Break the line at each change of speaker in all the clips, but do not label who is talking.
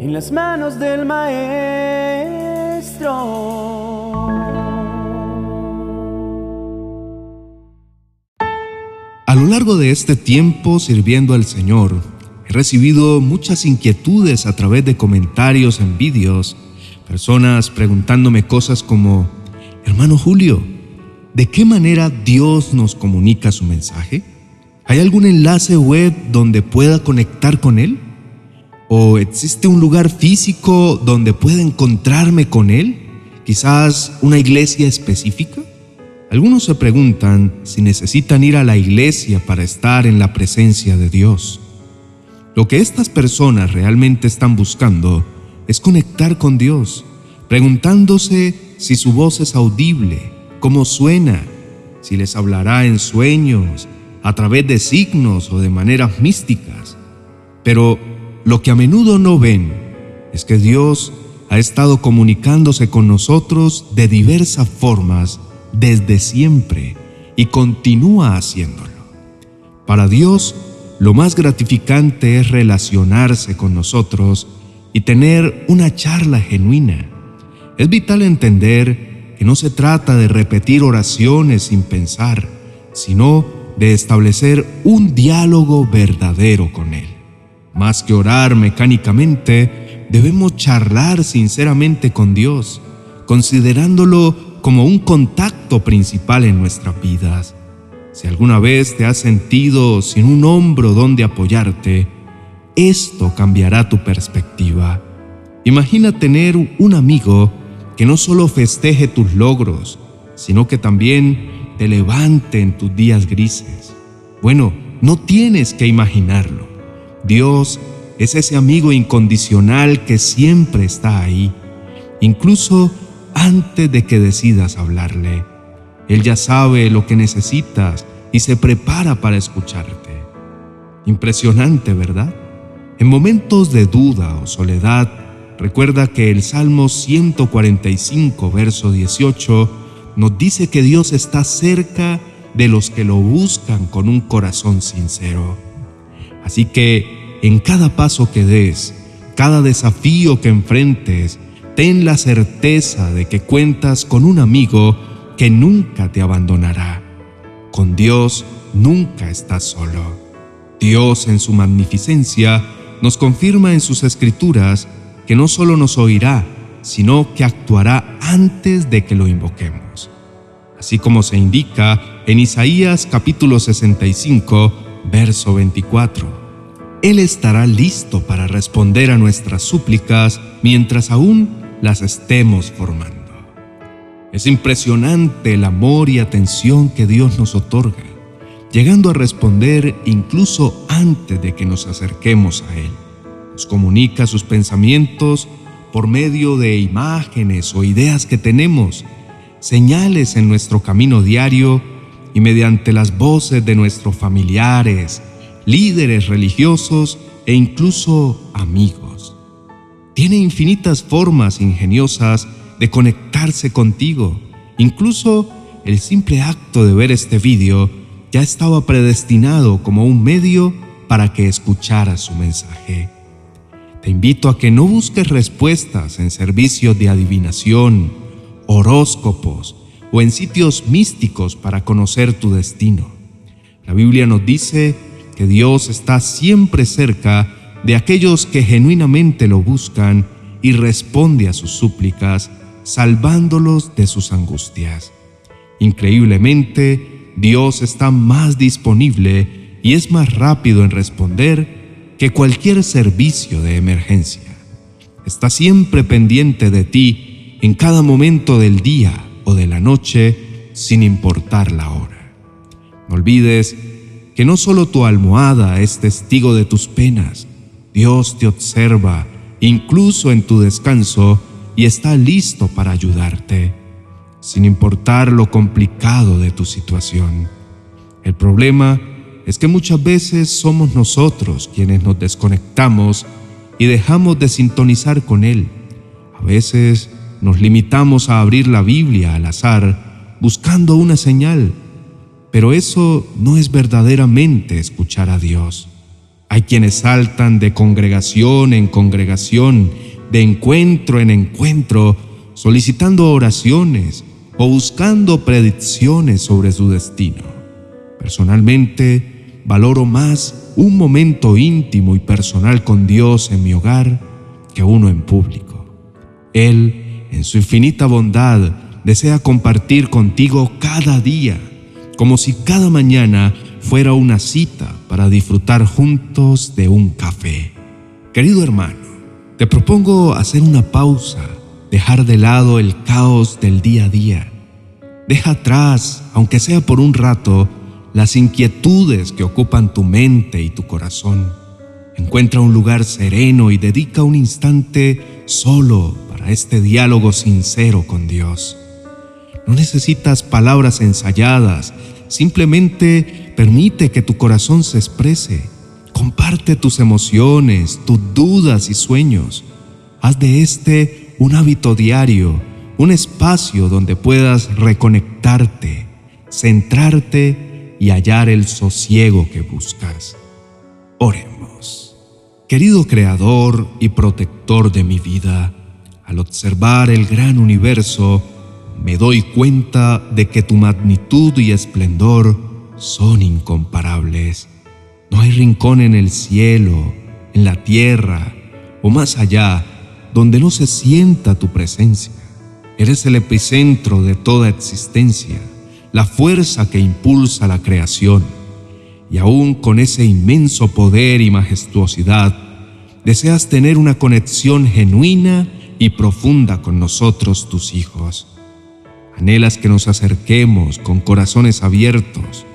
en las manos del Maestro.
A lo largo de este tiempo sirviendo al Señor, he recibido muchas inquietudes a través de comentarios en vídeos, personas preguntándome cosas como, hermano Julio, ¿de qué manera Dios nos comunica su mensaje? ¿Hay algún enlace web donde pueda conectar con Él? ¿O existe un lugar físico donde pueda encontrarme con Él? ¿Quizás una iglesia específica? Algunos se preguntan si necesitan ir a la iglesia para estar en la presencia de Dios. Lo que estas personas realmente están buscando es conectar con Dios, preguntándose si su voz es audible, cómo suena, si les hablará en sueños, a través de signos o de maneras místicas. Pero lo que a menudo no ven es que Dios ha estado comunicándose con nosotros de diversas formas desde siempre y continúa haciéndolo. Para Dios, lo más gratificante es relacionarse con nosotros y tener una charla genuina. Es vital entender que no se trata de repetir oraciones sin pensar, sino de establecer un diálogo verdadero con Él. Más que orar mecánicamente, debemos charlar sinceramente con Dios, considerándolo como un contacto principal en nuestras vidas. Si alguna vez te has sentido sin un hombro donde apoyarte, esto cambiará tu perspectiva. Imagina tener un amigo que no solo festeje tus logros, sino que también te levante en tus días grises. Bueno, no tienes que imaginarlo. Dios es ese amigo incondicional que siempre está ahí, incluso antes de que decidas hablarle. Él ya sabe lo que necesitas y se prepara para escucharte. Impresionante, ¿verdad? En momentos de duda o soledad, recuerda que el Salmo 145, verso 18, nos dice que Dios está cerca de los que lo buscan con un corazón sincero. Así que en cada paso que des, cada desafío que enfrentes, ten la certeza de que cuentas con un amigo que nunca te abandonará. Con Dios nunca estás solo. Dios en su magnificencia nos confirma en sus escrituras que no solo nos oirá, sino que actuará antes de que lo invoquemos. Así como se indica en Isaías capítulo 65, verso 24. Él estará listo para responder a nuestras súplicas mientras aún las estemos formando. Es impresionante el amor y atención que Dios nos otorga, llegando a responder incluso antes de que nos acerquemos a Él. Nos comunica sus pensamientos por medio de imágenes o ideas que tenemos, señales en nuestro camino diario y mediante las voces de nuestros familiares, líderes religiosos e incluso amigos. Tiene infinitas formas ingeniosas de conectarse contigo. Incluso el simple acto de ver este vídeo ya estaba predestinado como un medio para que escucharas su mensaje. Te invito a que no busques respuestas en servicios de adivinación, horóscopos o en sitios místicos para conocer tu destino. La Biblia nos dice que Dios está siempre cerca de aquellos que genuinamente lo buscan y responde a sus súplicas, salvándolos de sus angustias. Increíblemente, Dios está más disponible y es más rápido en responder que cualquier servicio de emergencia. Está siempre pendiente de ti en cada momento del día o de la noche, sin importar la hora. No olvides que no solo tu almohada es testigo de tus penas, Dios te observa incluso en tu descanso y está listo para ayudarte, sin importar lo complicado de tu situación. El problema es que muchas veces somos nosotros quienes nos desconectamos y dejamos de sintonizar con Él. A veces nos limitamos a abrir la Biblia al azar buscando una señal, pero eso no es verdaderamente escuchar a Dios. Hay quienes saltan de congregación en congregación, de encuentro en encuentro, solicitando oraciones o buscando predicciones sobre su destino. Personalmente, valoro más un momento íntimo y personal con Dios en mi hogar que uno en público. Él, en su infinita bondad, desea compartir contigo cada día, como si cada mañana fuera una cita para disfrutar juntos de un café. Querido hermano, te propongo hacer una pausa, dejar de lado el caos del día a día. Deja atrás, aunque sea por un rato, las inquietudes que ocupan tu mente y tu corazón. Encuentra un lugar sereno y dedica un instante solo para este diálogo sincero con Dios. No necesitas palabras ensayadas, simplemente permite que tu corazón se exprese. Comparte tus emociones, tus dudas y sueños. Haz de este un hábito diario, un espacio donde puedas reconectarte, centrarte y hallar el sosiego que buscas. Oremos. Querido Creador y protector de mi vida, al observar el gran universo, me doy cuenta de que tu magnitud y esplendor son incomparables. No hay rincón en el cielo, en la tierra o más allá donde no se sienta tu presencia. Eres el epicentro de toda existencia, la fuerza que impulsa la creación. Y aún con ese inmenso poder y majestuosidad, deseas tener una conexión genuina y profunda con nosotros, tus hijos. Anhelas que nos acerquemos con corazones abiertos,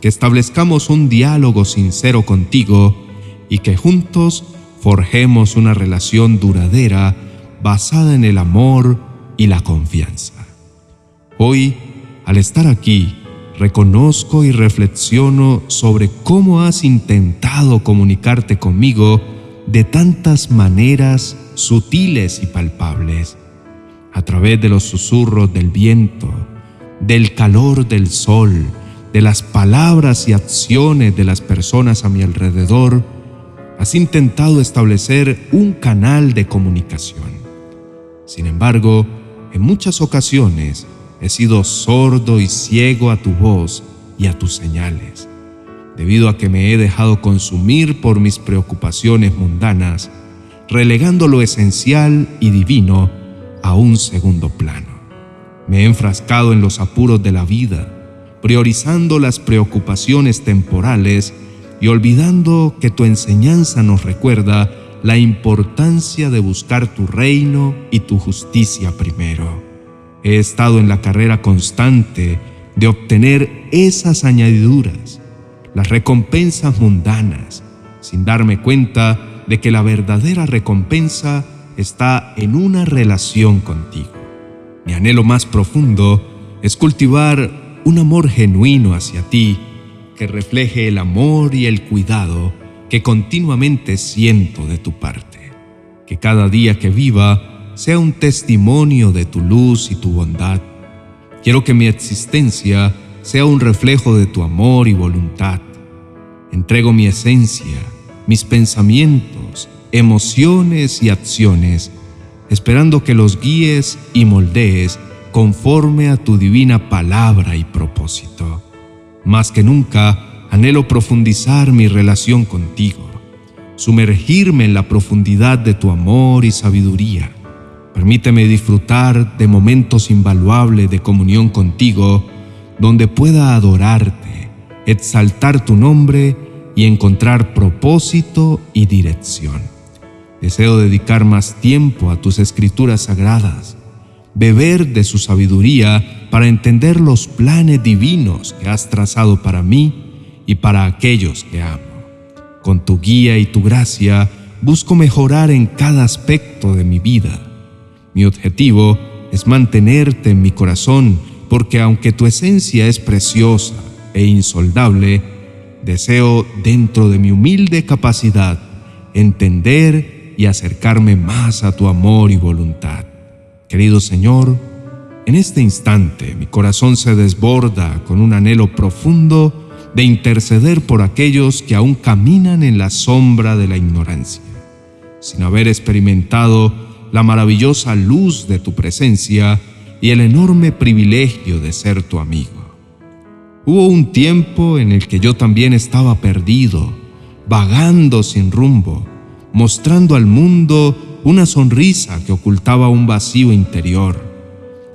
que establezcamos un diálogo sincero contigo y que juntos forjemos una relación duradera basada en el amor y la confianza. Hoy, al estar aquí, reconozco y reflexiono sobre cómo has intentado comunicarte conmigo de tantas maneras sutiles y palpables a través de los susurros del viento, del calor del sol, de las palabras y acciones de las personas a mi alrededor, has intentado establecer un canal de comunicación. Sin embargo, en muchas ocasiones he sido sordo y ciego a tu voz y a tus señales, debido a que me he dejado consumir por mis preocupaciones mundanas, relegando lo esencial y divino a un segundo plano. Me he enfrascado en los apuros de la vida, priorizando las preocupaciones temporales y olvidando que tu enseñanza nos recuerda la importancia de buscar tu reino y tu justicia primero. He estado en la carrera constante de obtener esas añadiduras, las recompensas mundanas, sin darme cuenta de que la verdadera recompensa está en una relación contigo. Mi anhelo más profundo es cultivar un amor genuino hacia ti que refleje el amor y el cuidado que continuamente siento de tu parte. Que cada día que viva sea un testimonio de tu luz y tu bondad. Quiero que mi existencia sea un reflejo de tu amor y voluntad. Entrego mi esencia, mis pensamientos, emociones y acciones, esperando que los guíes y moldees conforme a tu divina palabra y propósito. Más que nunca, anhelo profundizar mi relación contigo, sumergirme en la profundidad de tu amor y sabiduría. Permíteme disfrutar de momentos invaluables de comunión contigo, donde pueda adorarte, exaltar tu nombre y encontrar propósito y dirección. Deseo dedicar más tiempo a tus escrituras sagradas, beber de su sabiduría para entender los planes divinos que has trazado para mí y para aquellos que amo. Con tu guía y tu gracia busco mejorar en cada aspecto de mi vida. Mi objetivo es mantenerte en mi corazón porque aunque tu esencia es preciosa e insoldable, deseo dentro de mi humilde capacidad entender y acercarme más a tu amor y voluntad. Querido Señor, en este instante mi corazón se desborda con un anhelo profundo de interceder por aquellos que aún caminan en la sombra de la ignorancia, sin haber experimentado la maravillosa luz de tu presencia y el enorme privilegio de ser tu amigo. Hubo un tiempo en el que yo también estaba perdido, vagando sin rumbo, mostrando al mundo una sonrisa que ocultaba un vacío interior.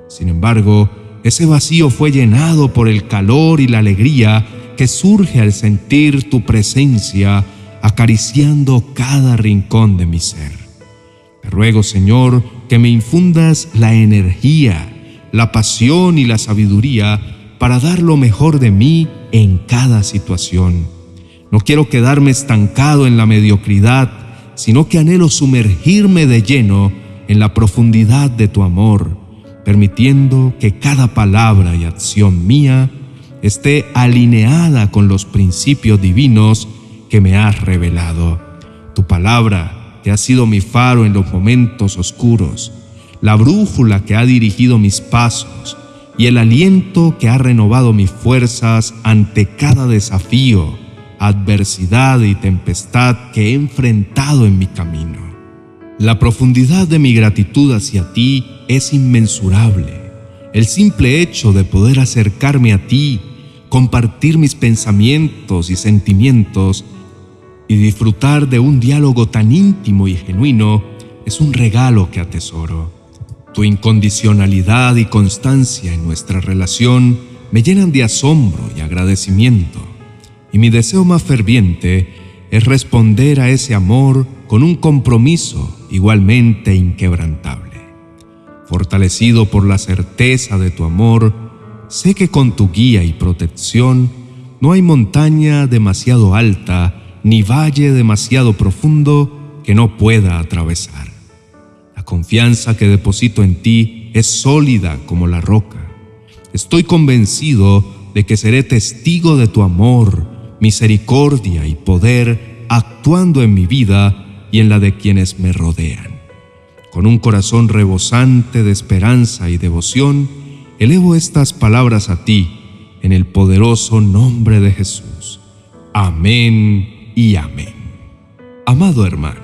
Sin embargo, ese vacío fue llenado por el calor y la alegría que surge al sentir tu presencia acariciando cada rincón de mi ser. Te ruego, Señor, que me infundas la energía, la pasión y la sabiduría para dar lo mejor de mí en cada situación. No quiero quedarme estancado en la mediocridad, sino que anhelo sumergirme de lleno en la profundidad de tu amor, permitiendo que cada palabra y acción mía esté alineada con los principios divinos que me has revelado. Tu palabra, que ha sido mi faro en los momentos oscuros, la brújula que ha dirigido mis pasos y el aliento que ha renovado mis fuerzas ante cada desafío, adversidad y tempestad que he enfrentado en mi camino. La profundidad de mi gratitud hacia ti es inmensurable. El simple hecho de poder acercarme a ti compartir mis pensamientos y sentimientos y disfrutar de un diálogo tan íntimo y genuino es un regalo que atesoro. Tu incondicionalidad y constancia en nuestra relación me llenan de asombro y agradecimiento, y mi deseo más ferviente es responder a ese amor con un compromiso igualmente inquebrantable. Fortalecido por la certeza de tu amor, Sé que con tu guía y protección no hay montaña demasiado alta ni valle demasiado profundo que no pueda atravesar. La confianza que deposito en ti es sólida como la roca. Estoy convencido de que seré testigo de tu amor, misericordia y poder actuando en mi vida y en la de quienes me rodean. Con un corazón rebosante de esperanza y devoción, elevo estas palabras a ti en el poderoso nombre de Jesús. Amén y amén. Amado hermano,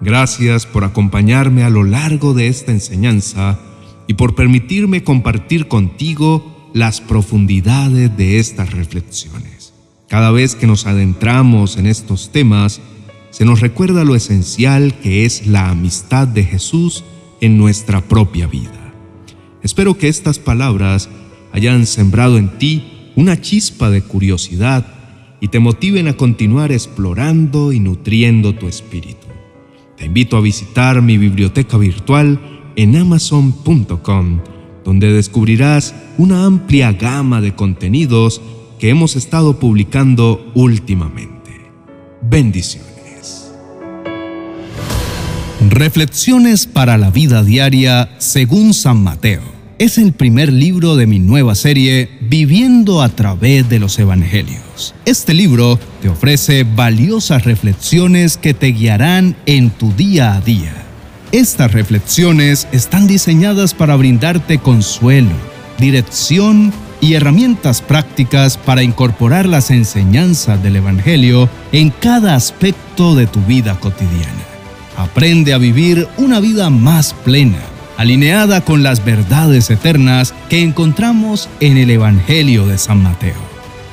gracias por acompañarme a lo largo de esta enseñanza y por permitirme compartir contigo las profundidades de estas reflexiones. Cada vez que nos adentramos en estos temas, se nos recuerda lo esencial que es la amistad de Jesús en nuestra propia vida. Espero que estas palabras hayan sembrado en ti una chispa de curiosidad y te motiven a continuar explorando y nutriendo tu espíritu. Te invito a visitar mi biblioteca virtual en amazon.com, donde descubrirás una amplia gama de contenidos que hemos estado publicando últimamente. Bendiciones.
Reflexiones para la vida diaria según San Mateo. Es el primer libro de mi nueva serie Viviendo a través de los Evangelios. Este libro te ofrece valiosas reflexiones que te guiarán en tu día a día. Estas reflexiones están diseñadas para brindarte consuelo, dirección y herramientas prácticas para incorporar las enseñanzas del Evangelio en cada aspecto de tu vida cotidiana. Aprende a vivir una vida más plena, alineada con las verdades eternas que encontramos en el Evangelio de San Mateo.